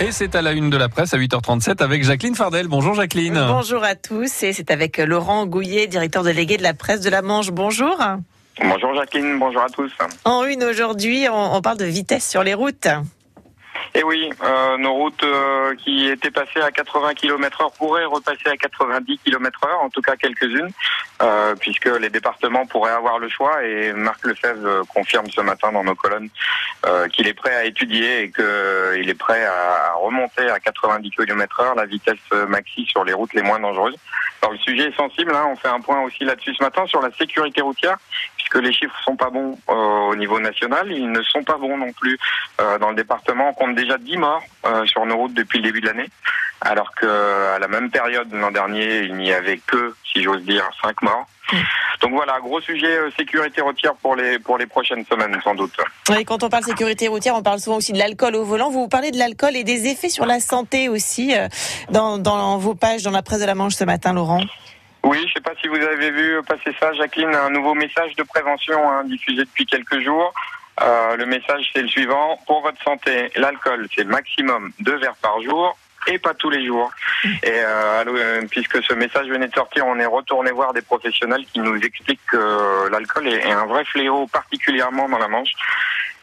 Et c'est à la une de la presse à 8h37 avec Jacqueline Fardel. Bonjour Jacqueline. Bonjour à tous et c'est avec Laurent Gouillet, directeur délégué de la presse de la Manche. Bonjour. Bonjour Jacqueline, bonjour à tous. En une aujourd'hui, on, parle de vitesse sur les routes. Et eh oui, euh, nos routes euh, qui étaient passées à 80 km heure pourraient repasser à 90 km heure, en tout cas quelques-unes, euh, puisque les départements pourraient avoir le choix et Marc Lefebvre confirme ce matin dans nos colonnes qu'il est prêt à étudier et qu'il est prêt à remonter à 90 km heure la vitesse maxi sur les routes les moins dangereuses. Alors le sujet est sensible, hein, on fait un point aussi là-dessus ce matin sur la sécurité routière, puisque les chiffres sont pas bons au niveau national, ils ne sont pas bons non plus dans le département. Compte déjà 10 morts euh, sur nos routes depuis le début de l'année, alors qu'à la même période l'an dernier, il n'y avait que, si j'ose dire, 5 morts. Donc voilà, gros sujet euh, sécurité routière pour les pour les prochaines semaines sans doute. Et quand on parle sécurité routière, on parle souvent aussi de l'alcool au volant. Vous, vous parlez de l'alcool et des effets sur la santé aussi euh, dans, dans vos pages dans la presse de la Manche ce matin, Laurent. Oui, je ne sais pas si vous avez vu passer ça, Jacqueline, un nouveau message de prévention hein, diffusé depuis quelques jours. Euh, le message, c'est le suivant. Pour votre santé, l'alcool, c'est maximum deux verres par jour et pas tous les jours. Et euh, euh, puisque ce message venait de sortir, on est retourné voir des professionnels qui nous expliquent que l'alcool est un vrai fléau, particulièrement dans la Manche.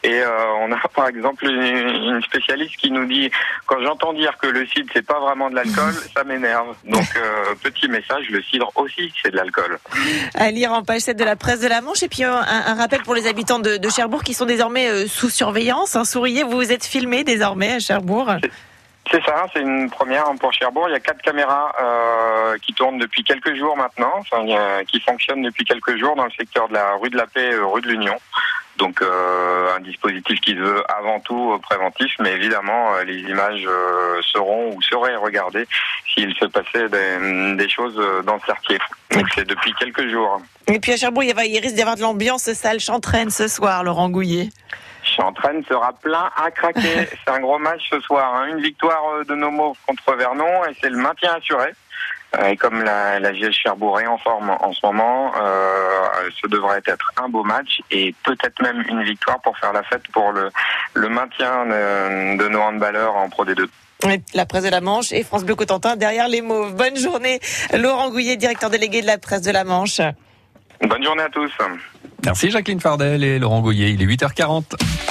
Et euh, on a par exemple une, spécialiste qui nous dit quand j'entends dire que le cidre c'est pas vraiment de l'alcool, ça m'énerve. Donc euh, petit message, le cidre aussi c'est de l'alcool. À lire en page 7 de la presse de la Manche et puis un, un rappel pour les habitants de, de Cherbourg qui sont désormais euh, sous surveillance. Un souriez, vous vous êtes filmé désormais à Cherbourg. C'est ça, c'est une première pour Cherbourg. Il y a quatre caméras euh, qui tournent depuis quelques jours maintenant, enfin, qui fonctionnent depuis quelques jours dans le secteur de la rue de la Paix, rue de l'Union. Donc euh, un dispositif qui se veut avant tout préventif, mais évidemment euh, les images euh, seront ou seraient regardées s'il se passait des, choses dans ce quartier. Donc c'est depuis quelques jours. Et puis à Cherbourg, il, il risque d'y avoir de l'ambiance sale chantraine ce soir, Laurent Gouillet. Chantraine sera plein à craquer. c'est un gros match ce soir. Hein. Une victoire de nos mots contre Vernon et c'est le maintien assuré. Et comme la, la GS Cherbourg est en forme en ce moment, euh, ce devrait être un beau match et peut-être même une victoire pour faire la fête pour le, le maintien de, de nos handballeurs en Pro D2. La presse de la Manche et France Bleu Cotentin derrière les mots. Bonne journée, Laurent Gouillet, directeur délégué de la presse de la Manche. Bonne journée à tous. Merci Jacqueline Fardel et Laurent Gouillet. Il est 8h40.